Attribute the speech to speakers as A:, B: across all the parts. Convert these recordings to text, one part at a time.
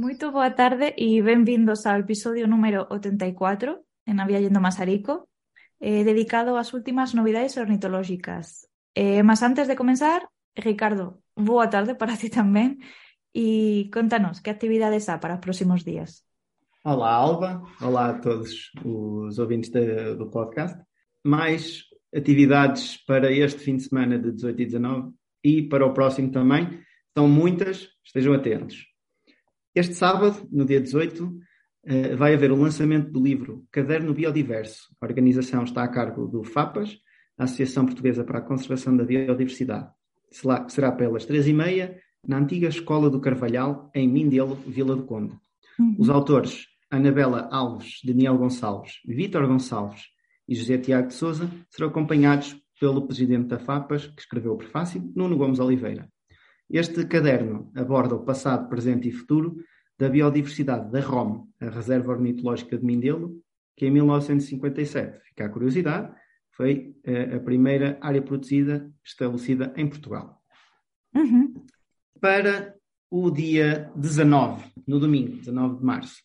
A: Muito boa tarde e bem-vindos ao episodio número 84 en A Viallendo Masarico, eh, dedicado ás últimas novidades ornitológicas. Eh, mas antes de comenzar, Ricardo, boa tarde para ti tamén e contanos que actividades há para os próximos días.
B: Olá, Alba. Olá a todos os ouvintes de, do podcast. Mais atividades para este fim de semana de 18 e 19 e para o próximo também. São muitas, estejam atentos. Este sábado, no dia 18, eh, vai haver o lançamento do livro Caderno Biodiverso. A organização está a cargo do FAPAS, a Associação Portuguesa para a Conservação da Biodiversidade. Será pelas três e meia, na antiga Escola do Carvalhal, em Mindelo, Vila do Conde. Uhum. Os autores Anabela Alves, Daniel Gonçalves, Vítor Gonçalves e José Tiago de Souza serão acompanhados pelo presidente da FAPAS, que escreveu o prefácio, Nuno Gomes Oliveira. Este caderno aborda o passado, presente e futuro da biodiversidade da ROM, a Reserva Ornitológica de Mindelo, que em 1957, fica a curiosidade, foi uh, a primeira área protegida estabelecida em Portugal. Uhum. Para o dia 19, no domingo, 19 de março,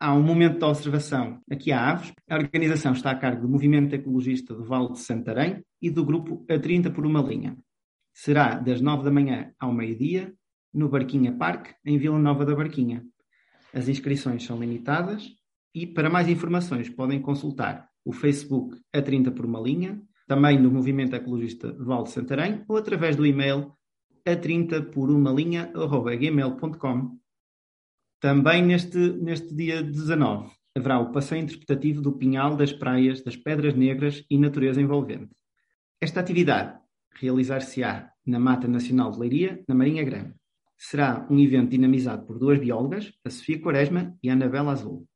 B: há um momento de observação aqui há aves. A organização está a cargo do Movimento Ecologista do Vale de Santarém e do grupo A 30 por uma linha. Será das 9 da manhã ao meio-dia, no Barquinha Parque, em Vila Nova da Barquinha. As inscrições são limitadas e, para mais informações, podem consultar o Facebook A 30 por uma linha, também no Movimento Ecologista do Vale de Santarém ou através do e-mail a 30 por uma linha, gmail.com também neste, neste dia 19 haverá o passeio interpretativo do Pinhal das Praias das Pedras Negras e Natureza Envolvente. Esta atividade realizar-se-á na Mata Nacional de Leiria, na Marinha Grande. Será um evento dinamizado por duas biólogas, a Sofia Quaresma e a Anabela Azul.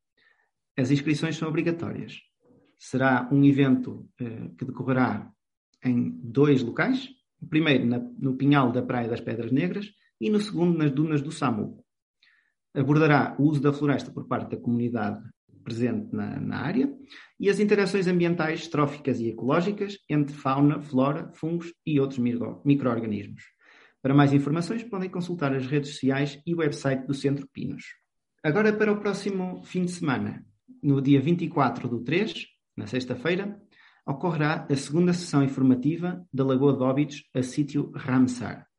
B: As inscrições são obrigatórias. Será um evento eh, que decorrerá em dois locais. O primeiro na, no Pinhal da Praia das Pedras Negras e no segundo nas dunas do Samu abordará o uso da floresta por parte da comunidade presente na, na, área e as interações ambientais, tróficas e ecológicas entre fauna, flora, fungos e outros micro-organismos. Para mais informações, podem consultar as redes sociais e o website do Centro Pinos. Agora, para o próximo fim de semana, no dia 24 do 3, na sexta-feira, ocorrerá a segunda sessão informativa da Lagoa de Óbidos a sítio Ramsar.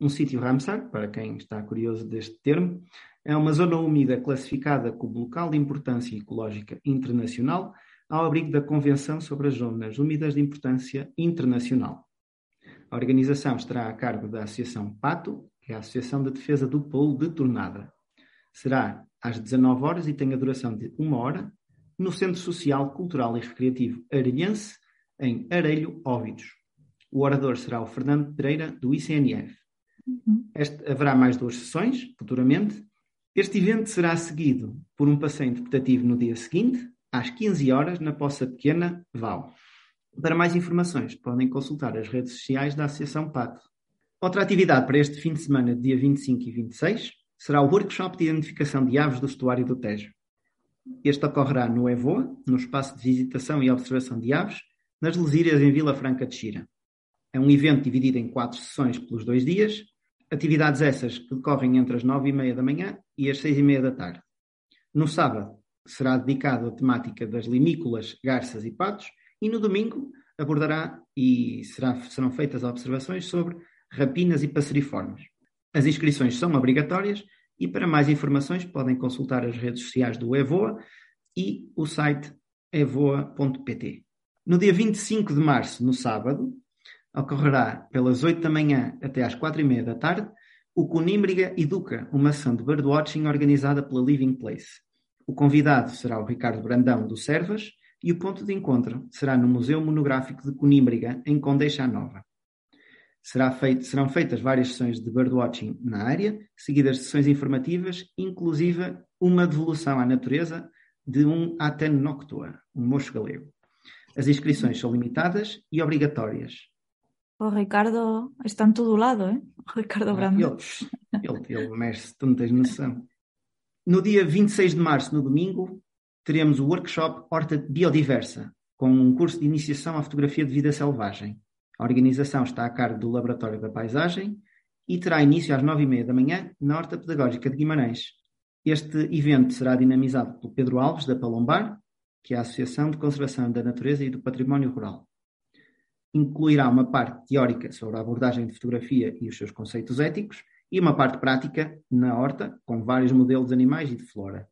B: Um sítio Ramsar, para quem está curioso deste termo, é uma zona úmida classificada como local de importância ecológica internacional ao abrigo da Convenção sobre as Zonas Úmidas de Importância Internacional. A organização estará a cargo da Associação PATO, que é a Associação de Defesa do Polo de Tornada. Será às 19 horas e tem a duração de uma hora no Centro Social, Cultural e Recreativo Arelhense, em Arelho, Óbidos. O orador será o Fernando Pereira, do ICNF. Este, haverá mais duas sessões, futuramente, este evento será seguido por um passeio interpretativo no dia seguinte, às 15 horas, na Poça Pequena, Val. Para mais informações, podem consultar as redes sociais da Associação Pato. Outra atividade para este fim de semana, dia 25 e 26, será o workshop de identificação de aves do estuário do Tejo. Este ocorrerá no EVOA, no espaço de visitação e observação de aves, nas Lesírias em Vila Franca de Xira. É um evento dividido em quatro sessões pelos dois dias, Atividades essas que decorrem entre as nove e meia da manhã e as seis e meia da tarde. No sábado será dedicado à temática das limícolas, garças e patos e no domingo abordará e será, serão feitas observações sobre rapinas e passeriformes. As inscrições são obrigatórias e para mais informações podem consultar as redes sociais do EVOA e o site evoa.pt. No dia 25 de março, no sábado, ocorrerá pelas 8 da manhã até às 4 e meia da tarde o Conímbriga Educa, uma ação de birdwatching organizada pela Living Place. O convidado será o Ricardo Brandão, do Servas, e o ponto de encontro será no Museu Monográfico de Conímbriga, em Condeixa Nova. Feito, serão feitas várias sessões de birdwatching na área, seguidas de sessões informativas, inclusive uma devolução à natureza de um Aten noctua, um mocho galego. As inscrições são limitadas e obrigatórias.
A: O Ricardo está em todo lado, hein? O Ricardo Brando.
B: Ele, ele, ele mexe, tu não tens noção. No dia 26 de março, no domingo, teremos o workshop Horta Biodiversa, com um curso de iniciação à fotografia de vida selvagem. A organização está a cargo do Laboratório da Paisagem e terá início às nove e meia da manhã na Horta Pedagógica de Guimarães. Este evento será dinamizado pelo Pedro Alves, da Palombar, que é a Associação de Conservação da Natureza e do Património Rural. Incluirá uma parte teórica sobre a abordagem de fotografia e os seus conceitos éticos e uma parte prática na horta, com vários modelos de animais e de flora.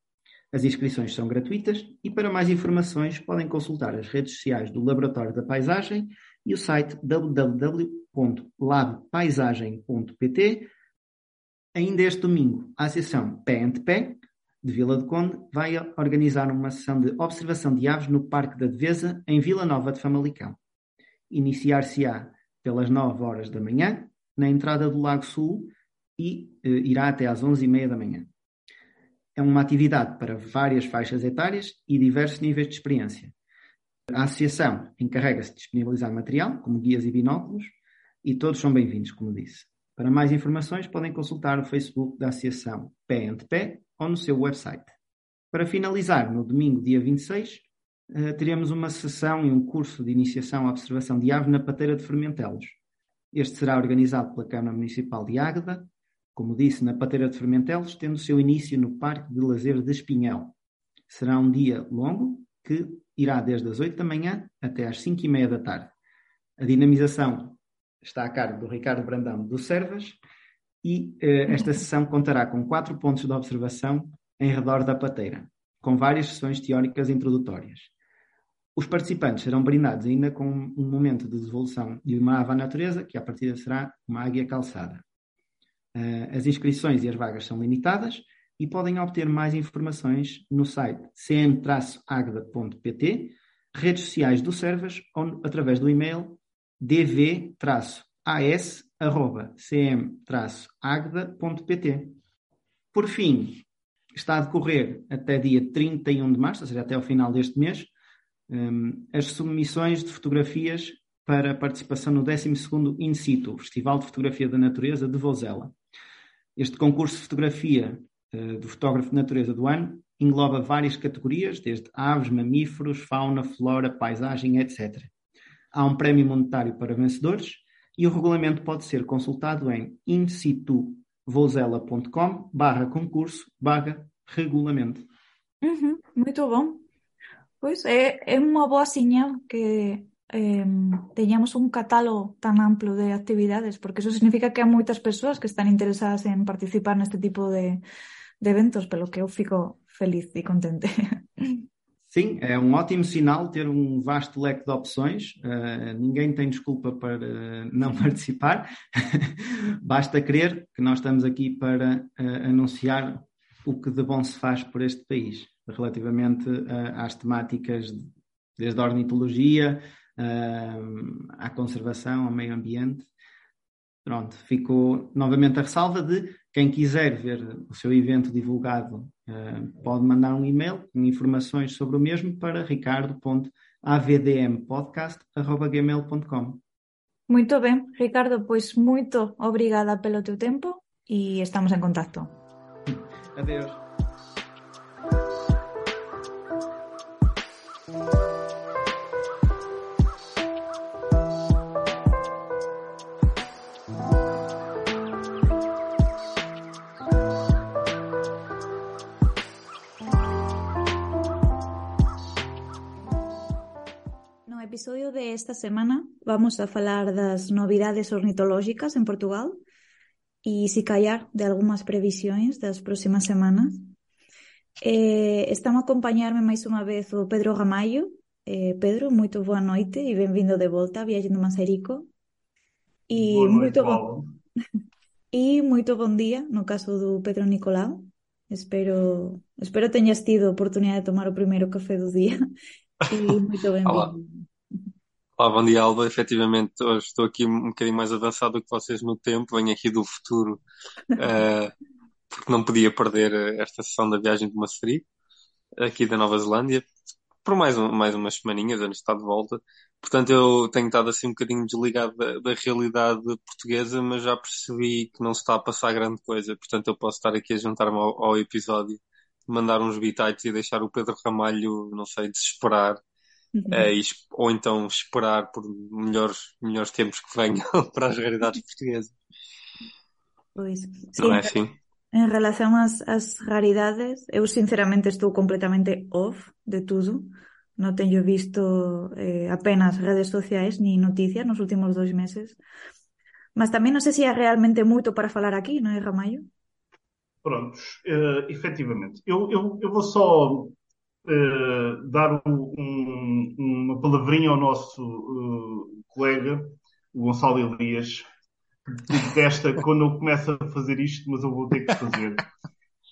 B: As inscrições são gratuitas e para mais informações podem consultar as redes sociais do Laboratório da Paisagem e o site www.labpaisagem.pt. Ainda este domingo, a Associação Pé Ante Pé, de Vila de Conde, vai organizar uma sessão de observação de aves no Parque da Devesa, em Vila Nova de Famalicão. Iniciar-se-á pelas 9 horas da manhã, na entrada do Lago Sul, e eh, irá até às 11h30 da manhã. É uma atividade para várias faixas etárias e diversos níveis de experiência. A associação encarrega-se de disponibilizar material, como guias e binóculos, e todos são bem-vindos, como disse. Para mais informações, podem consultar o Facebook da Associação Pé Ante Pé ou no seu website. Para finalizar, no domingo, dia 26, eh, teremos uma sessão e um curso de iniciação à observação de aves na pateira de Fermentelos. Este será organizado pela Câmara Municipal de Águeda, como disse, na pateira de Fermentelos, tendo seu início no Parque de Lazer de Espinhel. Será um dia longo, que irá desde as 8 da manhã até às 5 e meia da tarde. A dinamização está a cargo do Ricardo Brandão do Servas e eh, esta sessão contará com quatro pontos de observação em redor da pateira, com várias sessões teóricas introdutórias. Os participantes serão brindados ainda com um momento de devolução de uma ave à natureza, que a partida será uma águia calçada. Uh, as inscrições e as vagas são limitadas e podem obter mais informações no site cm-agda.pt, redes sociais do Servas ou através do e-mail dv-as.cm-agda.pt. Por fim, está a decorrer até dia 31 de março, ou seja, até ao final deste mês, um, as submissões de fotografias para participação no 12º In Situ, Festival de Fotografia da Natureza de Vozela. Este concurso de fotografia uh, do fotógrafo de natureza do ano engloba várias categorias, desde aves, mamíferos, fauna, flora, paisagem, etc. Há um prémio monetário para vencedores e o regulamento pode ser consultado em insituvozela.com barra concurso barra regulamento.
A: Uhum, muito bom. Pois é, é uma boa señal que eh, teñamos un catálogo tan amplo de actividades, porque eso significa que hai moitas persoas que están interesadas en participar neste tipo de, de eventos, pelo que eu fico feliz e contente.
B: Sim, é um ótimo sinal ter um vasto leque de opções. Uh, ninguém tem desculpa para uh, não participar. Basta crer que nós estamos aqui para uh, anunciar o que de bom se faz por este país, relativamente às temáticas desde a ornitologia, uh, à conservação, ao meio ambiente. Pronto, ficou novamente a ressalva de quem quiser ver o seu evento divulgado uh, pode mandar um e-mail com informações sobre o mesmo para ricardo.avdmpodcast.gmail.com
A: Muito bem, Ricardo, pois muito obrigada pelo teu tempo e estamos em contato.
B: Adeus.
A: Esta semana vamos a falar das novidades ornitológicas en Portugal e si callar de algunhas previsións das próximas semanas. Eh, estamos a acompañarme máis unha vez o Pedro Ramallo. Eh, Pedro, moito boa noite e benvindo de volta a Viaxendo Maserico.
C: E moito bon...
A: e moito bon día no caso do Pedro Nicolau. Espero, espero teñas tido a oportunidade de tomar o primeiro café do día e moito benvido.
C: Olá, bom dia, Alba. Efetivamente, hoje estou aqui um bocadinho mais avançado do que vocês no tempo. Venho aqui do futuro, uh, porque não podia perder eh, esta sessão da viagem de Maceri, aqui da Nova Zelândia, por mais, um, mais umas semaninhas, antes de estar de volta. Portanto, eu tenho estado assim um bocadinho desligado da, da, realidade portuguesa, mas já percebi que não se está a passar grande coisa. Portanto, eu posso estar aqui a juntar-me ao, ao episódio, mandar uns bitites e deixar o Pedro Ramalho, não sei, desesperar é, ou então esperar por melhores, melhores tempos que venham para as realidades portuguesas.
A: Pois.
C: Não é assim?
A: En relación ás, ás raridades, eu sinceramente estou completamente off de tudo. Non teño visto eh, apenas redes sociais ni noticias nos últimos dois meses. Mas tamén non sei se é realmente moito para falar aquí, non é, Ramallo?
D: Prontos, uh, efetivamente. Eu, eu, eu vou só uh, dar um, uma palavrinha ao nosso uh, colega, o Gonçalo Elias, que detesta quando eu começo a fazer isto, mas eu vou ter que fazer.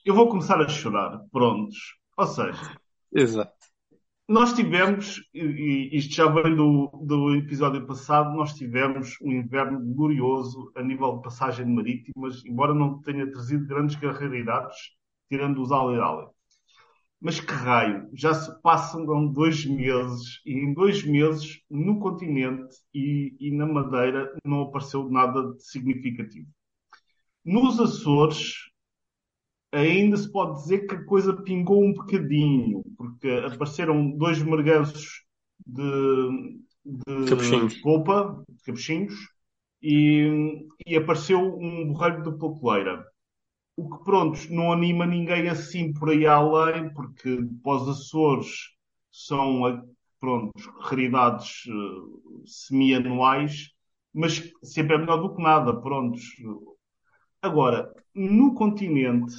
D: Eu vou começar a chorar. Prontos. Ou seja,
C: Exato.
D: nós tivemos, e isto já vem do, do episódio passado, nós tivemos um inverno glorioso a nível de passagem de marítimas, embora não tenha trazido grandes raridades, tirando os Ale Mas que raio, já se passam dois meses, e em dois meses, no continente e, e na Madeira, não apareceu nada de significativo. Nos Açores, ainda se pode dizer que a coisa pingou um bocadinho, porque apareceram dois merganços de, de
C: Capuchinhos.
D: polpa, de capuchinhos, e, e apareceu um borrelho de papeleira. O que, pronto, não anima ninguém assim por aí além, porque pós Açores são, eh, pronto, raridades eh, semi-anuais, mas sempre é melhor do que nada, prontos. Agora, no continente,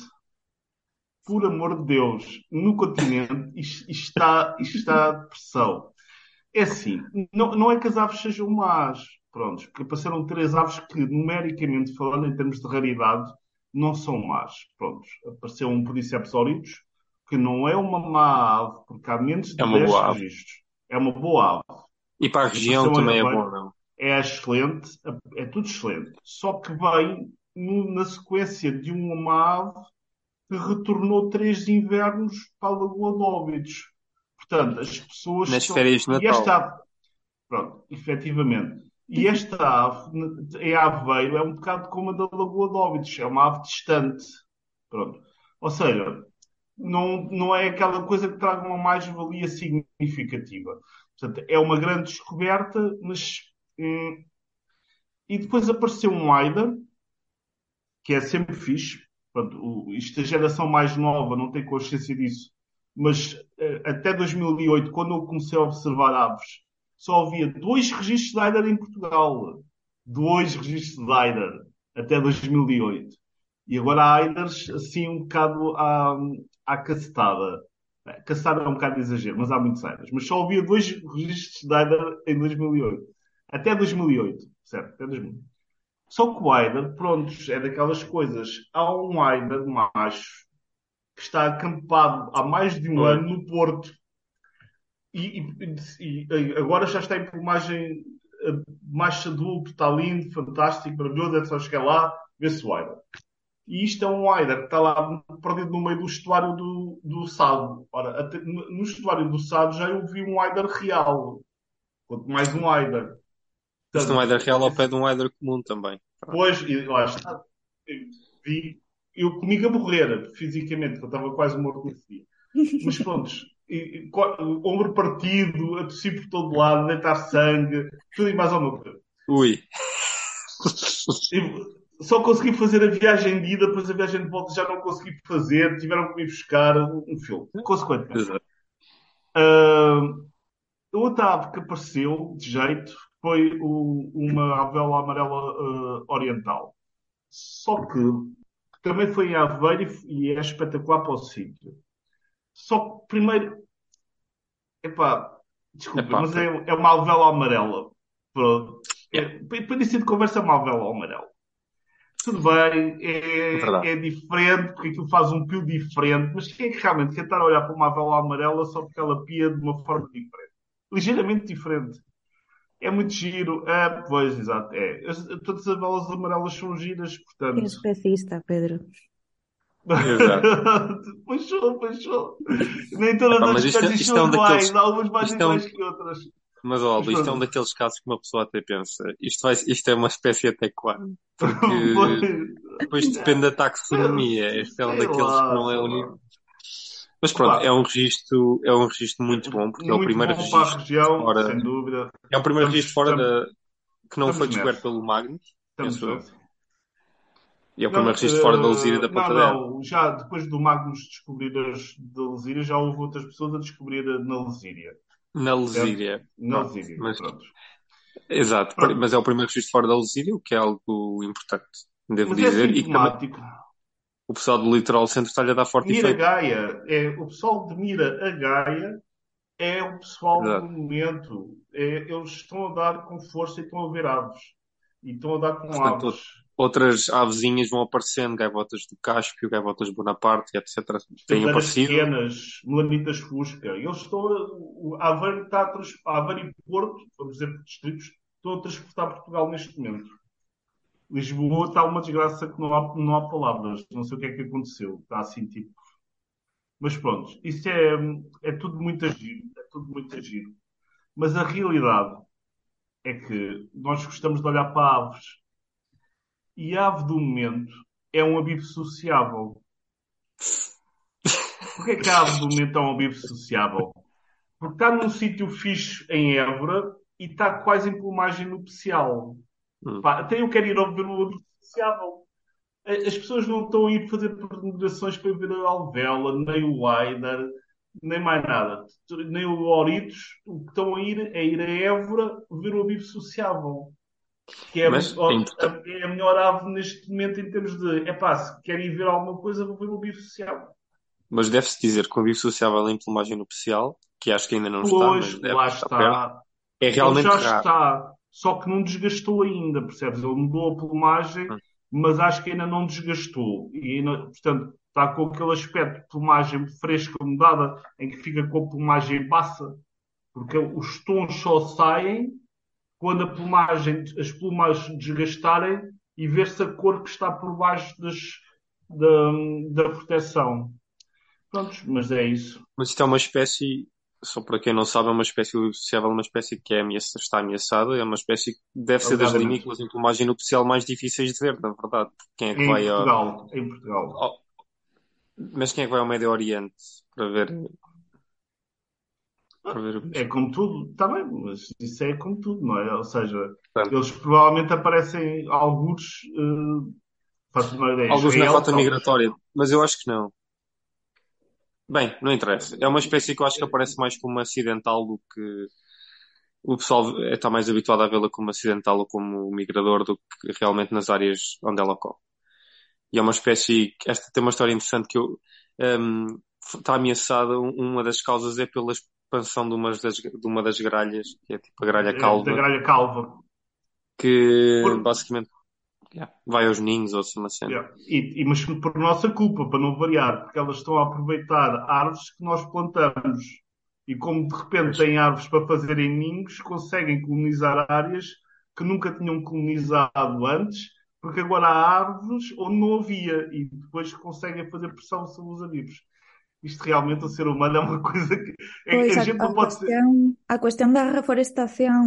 D: por amor de Deus, no continente está, isto está pressão. É assim, não, não é que as aves sejam más, prontos, porque apareceram três aves que, numericamente falando, em termos de raridade, não são más. Prontos, apareceu um Podiceps aureus, que não é uma má ave, porque há menos de
C: É uma
D: 10
C: boa ave.
D: registros. É uma boa ave.
C: E para a região também é bom, não?
D: É excelente, é tudo excelente. Só que vem no- na sequência de uma ave que retornou três invernos para a Lagoa de Óbidos. Portanto, as pessoas
C: Nas
D: estão-
C: férias de
D: E
C: Natal.
D: esta ave, pronto, efetivamente. E esta ave, em Aveiro, é um bocado como a da Lagoa de Óbidos, é uma ave distante. Pronto. Ou seja, não, não é aquela coisa que traga uma mais-valia significativa. Portanto, é uma grande descoberta, mas. hum, e depois apareceu um AIDA, que é sempre fixe. Pronto, o, isto a geração mais nova não tem consciência disso. Mas eh, até 2008, quando eu comecei a observar aves, só havia dois registros de AIDA em Portugal. Dois registros de AIDA até 2008. E agora há AIDAs assim um bocado à, à cacetada. Cacetada é um bocado de exagero, mas há muitos AIDAs. Mas só havia dois registros de AIDA em 2008. Até 2008, certo? Até 2008. Só que o Aider, pronto, é daquelas coisas. Há um Aider macho que está acampado há mais de um ano no Porto. E, e- e agora já está em plumagem eh, macho adulto, está lindo, fantástico, maravilhoso, é só chegar lá, ver-se o Aider. E isto é um Aider que está lá perdido no meio do estuário do, do Sado. Ora, até no estuário do Sado já eu vi um Aider real. Quanto mais um Aider.
C: Isto é um Eider real ao pé de um Eider comum também.
D: Pois, e lá está. Eu vi, eu comigo a morrer, fisicamente, eu estava quase morto nesse dia. Mas pronto, e- ombro partido, a tossir por todo lado, deitar sangue, tudo e mais alguma coisa.
C: Ui.
D: E só consegui fazer a viagem de ida, depois a viagem de volta já não consegui fazer, tiveram que me buscar um filme. Consequentemente. Ah, outra ave que apareceu de jeito foi o- uma avela amarela ah, oriental. Só que também foi em Aveiro e e é espetacular para o sítio. Só que primeiro, epá, desculpa,
C: Epá,
D: mas é, é uma avela amarela. Pronto. É, para início de conversa, é uma avela amarela. Tudo bem, é,
C: Verdade.
D: é diferente, porque aquilo faz um pio diferente, mas quem é que realmente quer estar a olhar para uma vela amarela só porque ela pia de uma forma diferente? Ligeiramente diferente. É muito giro. É, pois, exato. É. As- Todas as velas amarelas são giras, portanto.
A: especista, Pedro.
C: Exato.
D: pois sou. Nem todas
C: Epá,
D: as espécies são
C: daqueles-
D: iguais, há algumas mais
C: isto é
D: iguais que outras.
C: Mas, ó, isto é um daqueles casos que uma pessoa até pensa, isto, vai, isto é uma espécie até quando? Porque
D: Pois.
C: depois depende da taxonomia. Este é um daqueles
D: lá,
C: que não é único. Mas pronto,
D: Claro.
C: é um registro, é um registro muito bom, porque é o
D: Muito
C: primeiro registro
D: região,
C: fora,
D: sem dúvida.
C: é o primeiro
D: Estamos-
C: registro fora
D: estamos-
C: da, que não foi descoberto pelo Magnus,
D: Estamos.
C: E é o
D: Não,
C: primeiro registro fora da
D: eh,
C: Lesíria da
D: não,
C: Ponta d'Era.
D: não, já depois do Magnus descobrir as da Lesíria, já houve outras pessoas a descobrir a- na Lesíria.
C: Na Lesíria.
D: Na
C: Pronto,
D: Lesíria,
C: mas-
D: pronto.
C: Exato,
D: Pronto.
C: mas é o primeiro registro fora da Lesíria, o que é algo importante, devo
D: Mas é
C: dizer. E que também o pessoal do Litoral Centro está-lhe a dar forte
D: Mira
C: efeito.
D: Gaia, é, o pessoal de Mira a Gaia é o pessoal
C: Exato.
D: do momento. É, eles estão a dar com força e estão a ver aves. E estão a dar com
C: Portanto,
D: aves.
C: Outras avezinhas vão aparecendo, gaivotas do Cáspio, gaivotas Bonaparte, etc. Têm aparecido.
D: pequenas, melanitas fusca. Eles estão a, Aveiro está a, Aveiro e Porto, vamos dizer por distritos, estão a transportar Portugal neste momento. Lisboa está uma desgraça que não há, não há palavras. Não sei o que é que aconteceu. Está assim tipo. Mas pronto, isso é, é tudo muito giro. É tudo muito giro. Mas a realidade é que nós gostamos de olhar para aves. E a ave do momento é um abibo sociável. Porquê é que a ave do momento é um abibo sociável? Porque está num sítio fixe em Évora e está quase em plumagem nupcial.
C: Hum.
D: Pá, até eu quero ir ao ver o abibo sociável. As pessoas não estão a ir fazer peregrinações para ver a Alvela, nem o Aider, nem mais nada. Nem o Oritos. O que estão a ir é ir a Évora ver o abibo sociável. Que é,
C: Mas
D: a,
C: é importante.
D: é a melhor ave neste momento em termos de, é pá, se querem ver alguma coisa, vou ver o abibo sociável.
C: Mas deve-se dizer que o avivo sociável em plumagem nupcial, que acho que ainda não está,
D: Pois,
C: mas deve
D: lá
C: perto,
D: está.
C: é
D: Ele
C: realmente
D: já
C: raro.
D: está, só que não desgastou ainda, percebes? Ele mudou a plumagem,
C: Hum.
D: mas acho que ainda não desgastou. E, ainda- portanto, está com aquele aspecto de plumagem fresca, mudada, em que fica com a plumagem baça, porque os tons só saem quando a plumagem, as plumas desgastarem e ver-se a cor que está por baixo das, da, da proteção. Mas é isso.
C: Mas isto é uma espécie, só para quem não sabe, é uma espécie, o avivo sociável é uma espécie que é ameaça, está ameaçada, é uma espécie que deve ser das vinícolas em plumagem nupcial mais difíceis de ver, na verdade. Quem é que
D: Em
C: vai.
D: Portugal, em Portugal.
C: Mas quem é que vai ao Médio Oriente para ver, para ver o bicho?
D: É como tudo, está bem, mas isso é como tudo, não é? Ou seja,
C: Portanto,
D: eles provavelmente aparecem alguns, uh, faço uma ideia,
C: Alguns na
D: Israel,
C: rota
D: talvez.
C: migratória, mas eu acho que não. Bem, não interessa. É uma espécie que eu acho que aparece mais como acidental do que. O pessoal está mais habituado a vê-la como acidental ou como migrador do que realmente nas áreas onde ela ocorre. E é uma espécie. que- Esta tem uma história interessante que eu, hum, está ameaçada. Um- Uma das causas é pela expansão de, umas das, de uma das gralhas, que é tipo a gralha
D: É, Da
C: calva,
D: gralha calva.
C: que
D: Por-
C: basicamente yeah, vai aos ninhos ou assim uma cena.
D: Yeah. E, e- mas por nossa culpa, para não variar, porque elas estão a aproveitar árvores que nós plantamos. E como de repente têm árvores para fazerem ninhos, conseguem colonizar áreas que nunca tinham colonizado antes, porque agora há árvores onde não havia e depois conseguem fazer pressão sobre os avivos. Isto realmente, o ser humano é uma coisa que é,
A: Pois
D: a
A: a,
D: gente
A: a
D: não pode ser.
A: cuestión, a cuestión da reforestación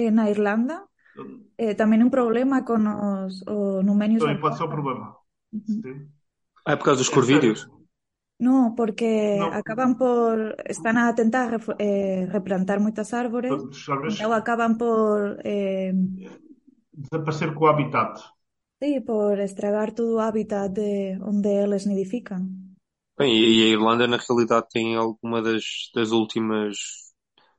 A: eh, na Irlanda é tamén un problema con os o numenios
D: Também pode ser um problema. Sim.
C: Ah, é por causa dos
D: É
C: corvídeos?
A: No, porque
D: Não,
A: acaban por están a tentar refo- eh, replantar moitas árbores,
D: sabes,
A: então acaban por eh,
D: desaparecer com o habitat.
A: sí, por estragar todo o hábitat de onde eles nidifican.
C: Bem, e a Irlanda, na realidade, tem alguma das, das últimas.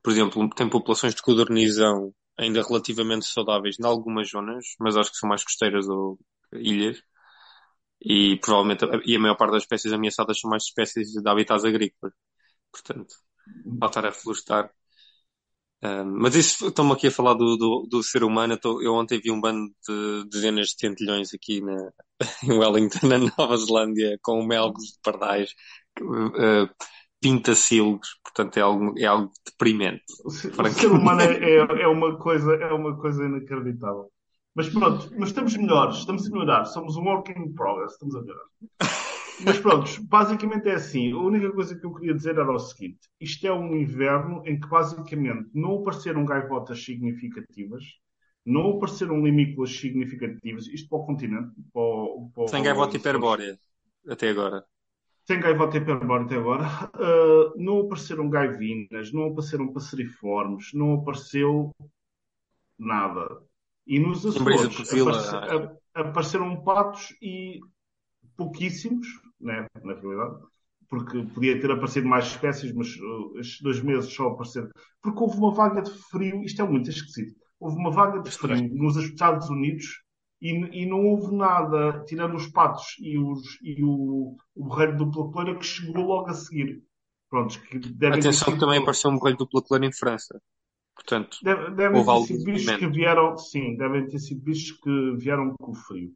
C: Por exemplo, tem populações de codornizão ainda relativamente saudáveis em algumas zonas, mas acho que são mais costeiras ou ilhas. E provavelmente, e a maior parte das espécies ameaçadas são mais espécies de habitats agrícolas. Portanto, faltar a florestar. Ah, mas isso, estamos aqui a falar do, do, do ser humano. Eu, tô- eu ontem vi um bando de dezenas de tentilhões aqui na, em Wellington, na Nova Zelândia, com melgos de pardais, uh, pintacilgos, portanto é algo, é algo deprimente.
D: O ser humano é, é, é uma coisa, é uma coisa inacreditável. Mas pronto, mas estamos melhores, estamos a melhorar. Somos um work in progress, estamos a melhorar. Mas pronto, basicamente é assim. A única coisa que eu queria dizer era o seguinte: isto é um inverno em que basicamente não apareceram gaivotas significativas, não apareceram limícolas significativas, isto para o continente, para o, para
C: Sem gaivota hiperbórea, até agora.
D: sem gaivota hiperbórea até agora, ah, não apareceram gaivinas, não apareceram passeriformes, não apareceu nada. E nos Açores a- apareceram patos e pouquíssimos, né, na realidade, porque podia ter aparecido mais espécies, mas uh, estes dois meses só apareceram. Porque houve uma vaga de frio, isto é muito esquisito. Houve uma vaga de frio nos Estados Unidos e, e não houve nada, tirando os patos e, os, e o, o borrelho dupla coleira, que chegou logo a seguir. Prontos, que devem
C: Atenção
D: ter
C: que
D: sido-
C: também apareceu um borrelho dupla coleira em França. Portanto,
D: Deve- devem
C: Houve
D: ter sido bichos que vieram, sim, devem ter sido bichos que vieram com o frio.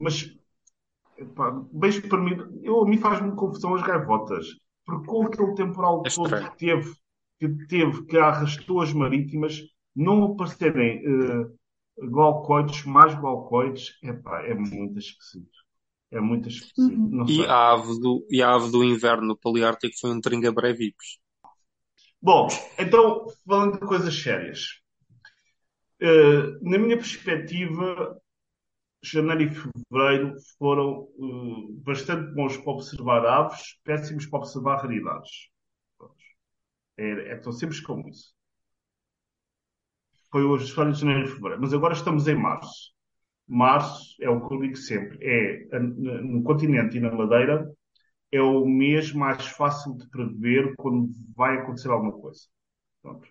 D: Mas, epá, beijo para mim, eu, a mim faz-me confusão as gaivotas, porque com aquele temporal
C: É
D: todo que teve, que teve, que arrastou as marítimas, não aparecerem eh, glaucoides, mais glaucoides, epá, é muito esquisito. É muito esquisito.
A: Uhum.
C: E a ave do, e a ave do inverno no Paleártico foi um tringa brevips.
D: Bom, então, falando de coisas sérias. Eh, na minha perspectiva, janeiro e fevereiro foram eh, bastante bons para observar aves, péssimos para observar raridades. É, é tão simples como isso. Foi hoje história de janeiro e fevereiro. Mas agora estamos em março. Março é o que eu digo sempre. É no continente e na Madeira é o mês mais fácil de prever quando vai acontecer alguma coisa. Pronto.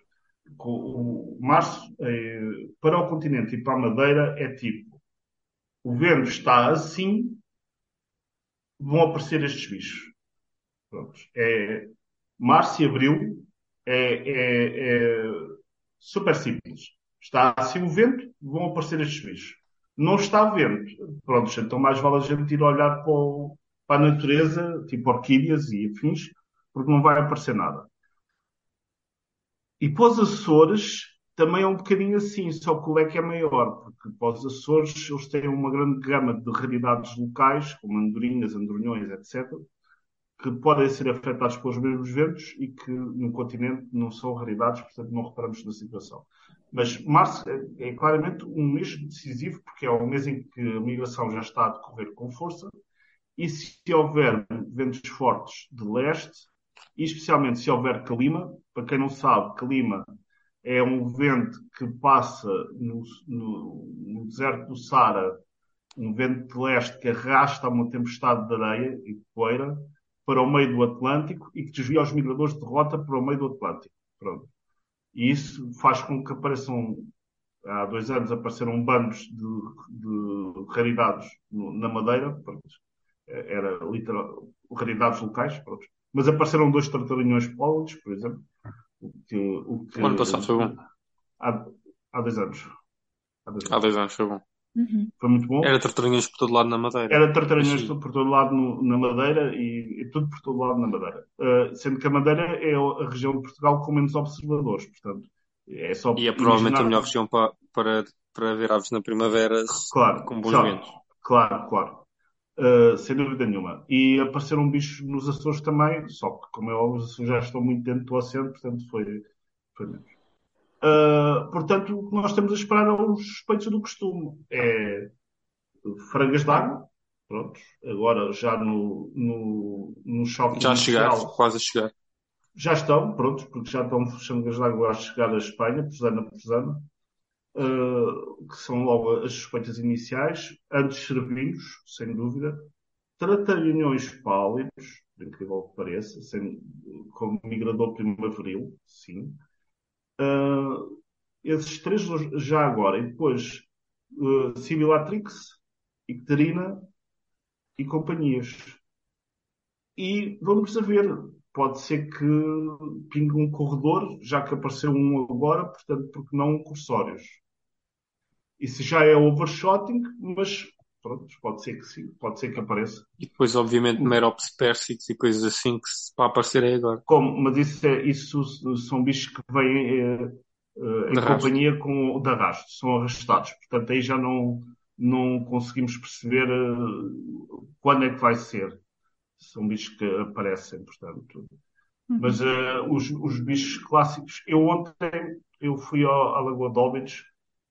D: O março, eh, para o continente e para a Madeira, é tipo: o vento está assim, vão aparecer estes bichos. Pronto. É, março e abril é, é- é super simples. Está assim o vento, vão aparecer estes bichos. Não está vento. Pronto, então mais vale a gente ir olhar para, o- para a natureza, tipo orquídeas e afins, porque não vai aparecer nada. E para os Açores também é um bocadinho assim, só que o leque é maior, porque para os Açores eles têm uma grande gama de raridades locais, como andorinhas, andronhões, etc., que podem ser afetados pelos mesmos ventos e que no continente não são raridades, portanto não reparamos na situação. Mas março é, é claramente um mês decisivo, porque é o mês em que a migração já está a decorrer com força, e se houver ventos fortes de leste, e especialmente se houver calima, para quem não sabe, calima é um vento que passa no, no- no deserto do Saara, um vento de leste que arrasta uma tempestade de areia e de poeira para o meio do Atlântico e que desvia os migradores de rota para o meio do Atlântico. Pronto. E isso faz com que apareçam, há dois anos apareceram bandos de, de raridades na Madeira, pronto. era literal, raridades locais, pronto. mas apareceram dois tartarinhões pólidos, por exemplo, o que, o que
C: O ano passado foi bom.
D: há, há dois anos. Há dois
C: Há
D: anos.
C: dois anos foi bom.
A: Uhum.
D: Foi muito bom.
C: Era tartarinhas por todo lado na Madeira.
D: Era tartarinhas
C: Sim.
D: por todo lado no- na Madeira e, e tudo por todo lado na Madeira. Uh, sendo que a Madeira é a região de Portugal com menos observadores, portanto, é só
C: E é provavelmente a
D: imaginar-
C: melhor região para, para, para ver aves na primavera
D: Claro,
C: com bons
D: claro,
C: ventos.
D: claro, claro. Uh, sem dúvida nenhuma. E apareceram bichos nos Açores também, só que, como é óbvio, os Açores já estão muito dentro do oceano, portanto foi, foi menos. Uh, portanto, o que nós temos a esperar é os suspeitos do costume. É frangas d'água, pronto, agora já no, no, no choque
C: Já a chegar,
D: inicial.
C: quase a chegar.
D: Já estão, prontos, porque já estão frangas d'água a chegar à Espanha, pesana por pesana, uh, que são logo as suspeitas iniciais, antes cervinhos, sem dúvida, tratarinhões pálidos, incrível que pareça, sem, como migrador primaveril, sim. Uh, esses três já agora, e depois uh, Sibilatrix, Icterina e companhias. E vamos a ver, pode ser que pingue um corredor, já que apareceu um agora, portanto, porque não cursórios. Isso já é overshotting, mas pronto, pode ser que sim, pode ser que apareça.
C: E depois, obviamente, Merops persix e coisas assim que se, para aparecer é agora.
D: Como, mas isso, é, isso são bichos que vêm eh, eh, em
C: De
D: companhia com, de arrasto, são arrastados. Portanto, aí já não, não conseguimos perceber eh, quando é que vai ser. São bichos que aparecem, portanto. Mas eh, os, os bichos clássicos, eu ontem eu fui ao, à Lagoa de Óbidos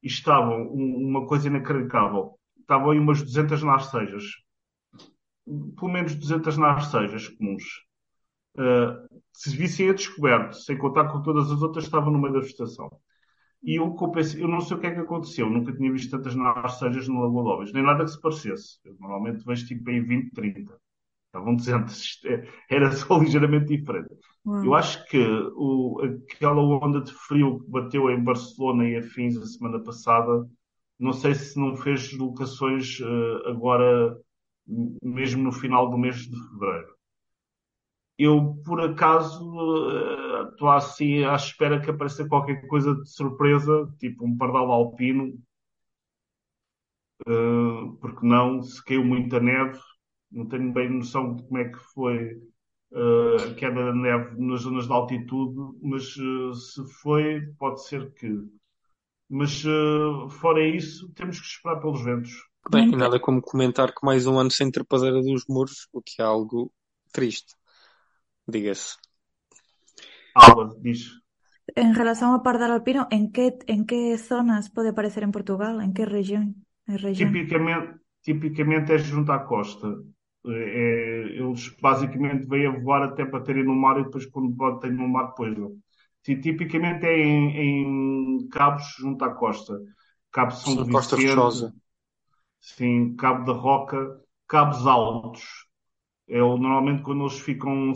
D: estavam um- uma coisa inacreditável. Estavam aí umas 200 narcejas. Pelo menos 200 narcejas comuns. Uh, se vissem a descoberto, sem contar com todas as outras, estavam no meio da vegetação. E eu pensei, eu não sei o que é que aconteceu, nunca tinha visto tantas narcejas no Lagoa de nem nada que se parecesse. Eu normalmente vejo tipo aí 20, 30. Estavam 200, era só ligeiramente diferente.
A: Uau.
D: Eu acho que o, aquela onda de frio que bateu em Barcelona e afins a semana passada, não sei se não fez deslocações eh, agora, mesmo no final do mês de fevereiro. Eu, por acaso, eh, estou assim à espera que apareça qualquer coisa de surpresa, tipo um pardal alpino, eh, porque não, se caiu muita neve, não tenho bem noção de como é que foi eh, a queda de neve nas zonas de altitude, mas eh, se foi, pode ser que. Mas eh, fora isso, temos que esperar pelos ventos.
C: Bem, e nada como comentar que mais um ano sem trepadeira dos muros, o que é algo triste, diga-se.
D: Alba, diz.
A: En relación ao pardal alpino, en que, en que zonas pode aparecer en Portugal? En que región? En región?
D: Tipicamente, tipicamente é junto à costa. É- eles basicamente vêm a voar até para terem no mar e depois quando botem no mar depois. Sim, tipicamente é em, em cabos junto à costa. Cabo São
C: Sim, Costa
D: Vicente,
C: Rochosa.
D: sim, Cabo da Roca, cabos altos. É normalmente quando eles ficam,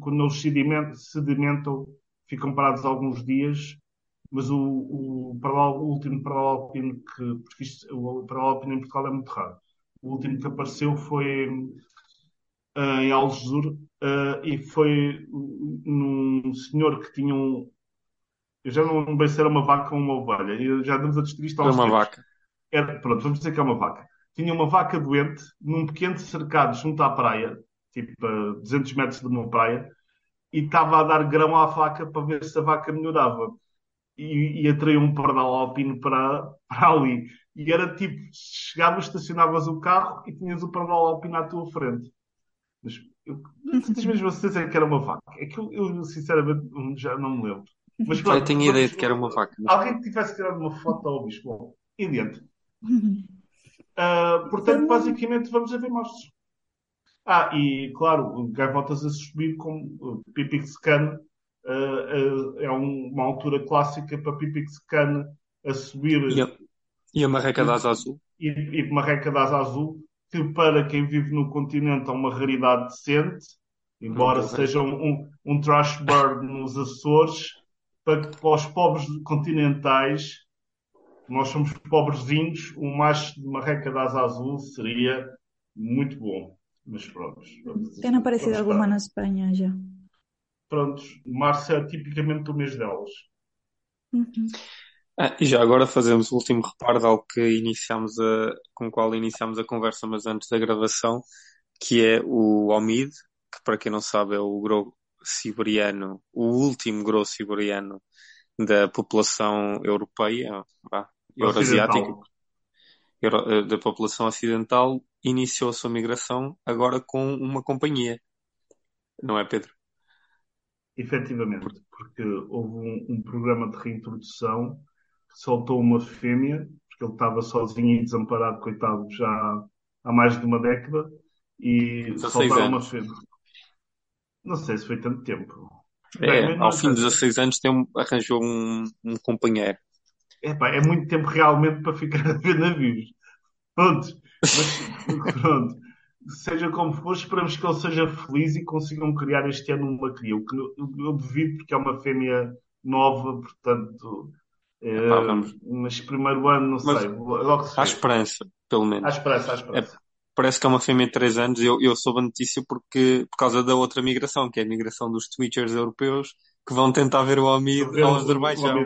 D: quando eles sedimentam, sedimentam, ficam parados alguns dias. Mas o, o, pardal- o último pardal alpino que, porque isto, o pardal alpino em Portugal é muito raro. O último que apareceu foi ah, em Algesur ah, e foi num senhor que tinha um. Eu já não lembro se era uma vaca ou uma ovelha. Eu já andamos a discutir isto
C: É
D: uns
C: uma
D: tempos.
C: vaca.
D: Era, pronto, vamos dizer que é uma vaca. Tinha uma vaca doente num pequeno cercado junto à praia, tipo a 200 metros de uma praia, e estava a dar grão à vaca para ver se a vaca melhorava. E, e atraiu um pardal alpino para, para ali. E era tipo, chegavas, estacionavas o carro e tinhas o pardal alpino à tua frente. Mas eu tens mesmo a certeza que era uma vaca. É que eu, eu, sinceramente já não me lembro. Mas
C: Já
D: pronto,
C: tinha
D: vamos-
C: ideia de que era uma vaca. mas-
D: Alguém que tivesse tirado uma foto ao bicho. Bom, e adiante. Ah, portanto, basicamente, vamos a ver monstros. Ah, e claro, gaivotas a subir com uh, Pipix Can. ah, ah, é um- uma altura clássica para Pipix Can a subir
C: E a, e a marreca da asa azul?
D: e, e marreca de asa azul, que para quem vive no continente é uma raridade decente, embora seja um, um, um trash bird nos Açores, para, para os pobres continentais, nós somos pobrezinhos, um macho de marreca de asa azul seria muito bom. Mas pronto.
A: Ten aparecido alguma na Espanha já.
D: Prontos, março é tipicamente o mês delas.
A: Uhum.
C: Ah, e já agora fazemos o último reparo de algo que iniciámos a, com o qual iniciámos a conversa, mas antes da gravação, que é o Omid, que para quem não sabe é o gro siberiano, o último gro siberiano da população europeia, vá, euroasiática, euro- eh, da população ocidental, iniciou a sua migração agora com uma companhia. Não é, Pedro?
D: Efetivamente, porque houve um, um programa de reintrodução soltou uma fêmea, porque ele estava sozinho e desamparado, coitado, já há mais de uma década, e
C: 16
D: soltaram uma fêmea. Não sei se foi tanto tempo.
C: É,
D: Bem,
C: ao fim de
D: interessa.
C: 16 anos tem arranjou um, um companheiro.
D: Epá, é muito tempo realmente para ficar a ver navios. Pronto, mas pronto. Seja como for, esperamos que ele seja feliz e consigam criar este ano uma cria. O que eu, eu duvido porque é uma fêmea nova, portanto. Eh,
C: Epá, vamos.
D: mas primeiro ano, não
C: Mas
D: sei. Logo se
C: há esperança, pelo
D: Há
C: menos.
D: esperança, há esperança.
C: Parece que é uma fêmea de 3 anos. Eu, eu soube a notícia porque, por causa da outra migração, que é a migração dos Twitchers europeus, que vão tentar ver o
D: Ver
C: ao Azerbaijão.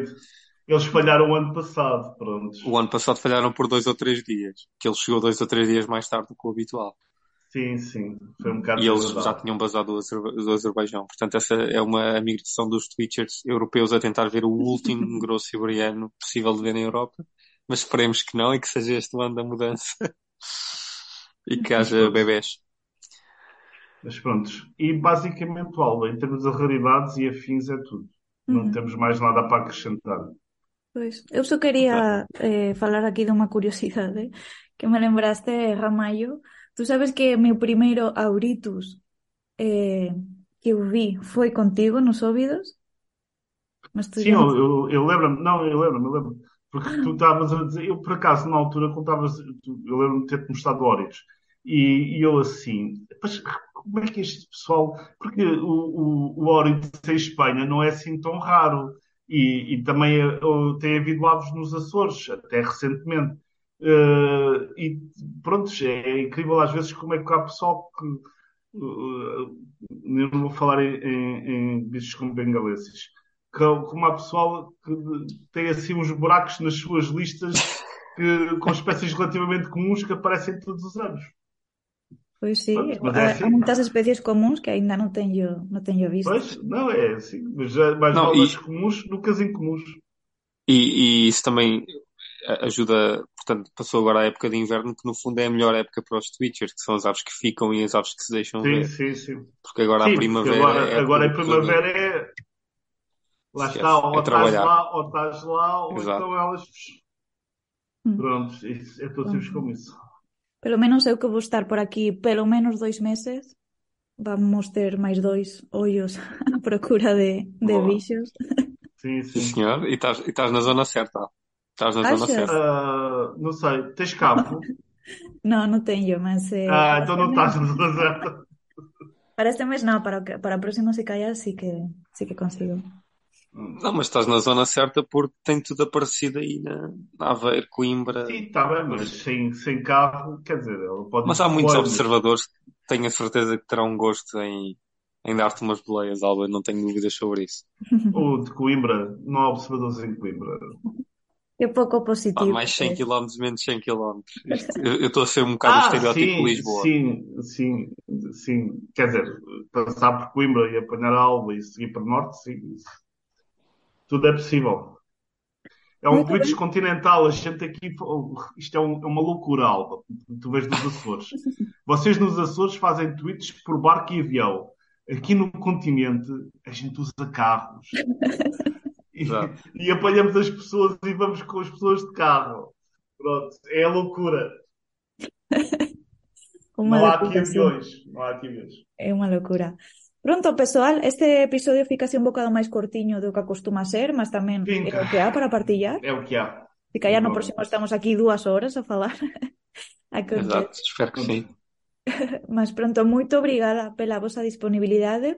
D: Eles falharam o ano passado, pronto.
C: O ano passado falharam por dois ou três dias, que ele chegou dois ou três dias mais tarde do que o habitual.
D: Sim, sim. Foi um bocado
C: E eles já tinham basado do, Azer- do Azerbaijão. Portanto, essa é uma migração dos Twitchers europeus a tentar ver o último grosso siberiano possível de ver na Europa. Mas esperemos que não e que seja este o ano da mudança. e que haja bebés.
D: Mas pronto. E basicamente, Alba, em termos de raridades e afins, é tudo. Não
A: Uhum.
D: temos mais nada para acrescentar.
A: Pois, eu só quería eh, falar aquí de unha curiosidade que me lembraste, Ramallo. Tú sabes que o meu primeiro Auritus eh, que eu vi foi contigo nos Óbidos? Mas tu
D: Sim,
A: já
D: eu, eu, eu lembro-me, não, eu lembro-me, eu lembro-me. Porque tu estavas a dizer, eu por acaso na altura contavas, tu- eu lembro-me de ter-te mostrado Órios. E, e eu assim, mas como é que este pessoal. Porque o, o, o Órios em Espanha não é assim tão raro. E, e também eh, tem havido aves nos Açores, até recentemente. Eh, e pronto, é incrível às vezes como é que há pessoal que. eh, eu não vou falar em, em, em bichos como bengalenses que- como há pessoal que tem assim uns buracos nas suas listas que, com espécies relativamente comuns que aparecem todos os anos.
A: Pois
D: Pronto, mas é
A: há,
D: assim.
A: há muitas especies comuns que ainda não tenho, não tenho visto.
D: Pois, não é assim, mas já- mais
C: Não,
D: vale
C: e-
D: comuns do que as incomuns.
C: E, e isso também ajuda, portanto, passou agora a época de inverno, que no fundo é a melhor época para os Twitchers, que são as aves que ficam e as aves que se deixam
D: Sim,
C: ver.
D: sim, sim.
C: Porque agora
D: Sim,
C: a
D: porque
C: primavera
D: agora,
C: é a
D: agora a primavera é. Lá
C: Esquece,
D: está, ou
C: é
D: estás lá, ou estás lá, ou
C: Exato.
D: então elas.
A: Hum.
D: Pronto, isso, é todos temos como isso.
A: Pelo menos eu que vou estar por aquí pelo menos dois meses, vamos ter máis dois ollos à procura de, de bichos.
D: Sim,
C: Sim,
D: sim.
C: senhor. E estás, e estás na zona certa. Estás na zona
A: Achas?
C: certa.
D: Ah, não sei, tens cabo?
A: No, no tenho, mas eh,
D: Ah, então não estás na zona certa.
A: para este mes no, para, o que- para o próximo se calhar sí que, sí que consigo.
C: Não, mas estás na zona certa porque tem tudo aparecido aí na, na Aveiro, Coimbra.
D: Sim, está bem, mas sem, sem carro, quer dizer, pode
C: Mas há muitos
D: ônibus.
C: observadores que tenho a certeza que terão gosto em, em dar-te umas boleias, Alba. Não tenho dúvidas sobre isso.
D: Ou de Coimbra, não há observadores em Coimbra.
A: É pouco
C: Ah,
A: positivo.
C: mais 100
A: eh.
C: km, menos 100 km. Isto- Eu eu estou a ser um bocado
D: Ah,
C: estereótipo de
D: sim,
C: Lisboa.
D: sim, sim, sim. Quer dizer, passar por Coimbra e apanhar a Alba e seguir para o norte, sim. Tudo é possível. É um
A: bem.
D: continental. A gente aqui, isto é, um- é uma loucura, Alba. Tu vês nos Açores. Vocês nos Açores fazem tweets por barco e avião. Aqui no continente, a gente usa carros. E, e apanhamos as pessoas e vamos com as pessoas de carro. Pronto, é a loucura.
A: Uma
D: Não há aqui
A: loucura,
D: aviões. Não há aqui aviões.
A: É unha locura. Pronto, pessoal, este episodio fica así un bocado máis cortiño do que acostuma ser, mas tamén é
D: Finca.
A: o que há para partillar.
D: É o que há.
A: Se calhar no próximo estamos aquí dúas horas a falar. Acontece.
C: Exato, espero que sim.
A: Mas pronto, moito obrigada pela vosa disponibilidade.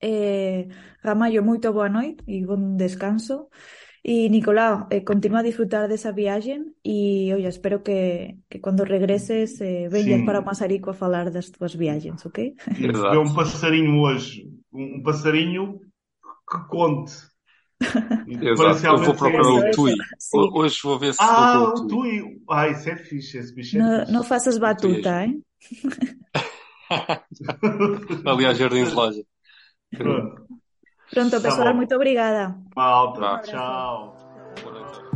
A: Eh, Ramallo, moito boa noite e bon descanso. E Nicolau, eh, continúa a disfrutar desa viaxe e, oye, espero que, que cando regreses eh, veñas
D: Sim.
A: para o Masarico a falar das túas viagens, ok?
C: Exato.
D: um passarinho hoje. Um um passarinho que conte.
C: Exato. Eu vou procurar o Tui.
A: Sim.
C: Ho- Hoje vou ver se
D: Ah,
C: vou o Tui.
D: Tui. Ah, isso é fixe. Esse bicho é
A: No,
D: fixe.
A: no faças batuta, eh?
C: Ali ao Jardim de Loja.
D: Pronto.
A: Pronto,
D: Tá
A: pessoal,
D: bom.
A: muito obrigada.
D: Malta.
C: Vá.
D: Tchau.
C: Boa noite.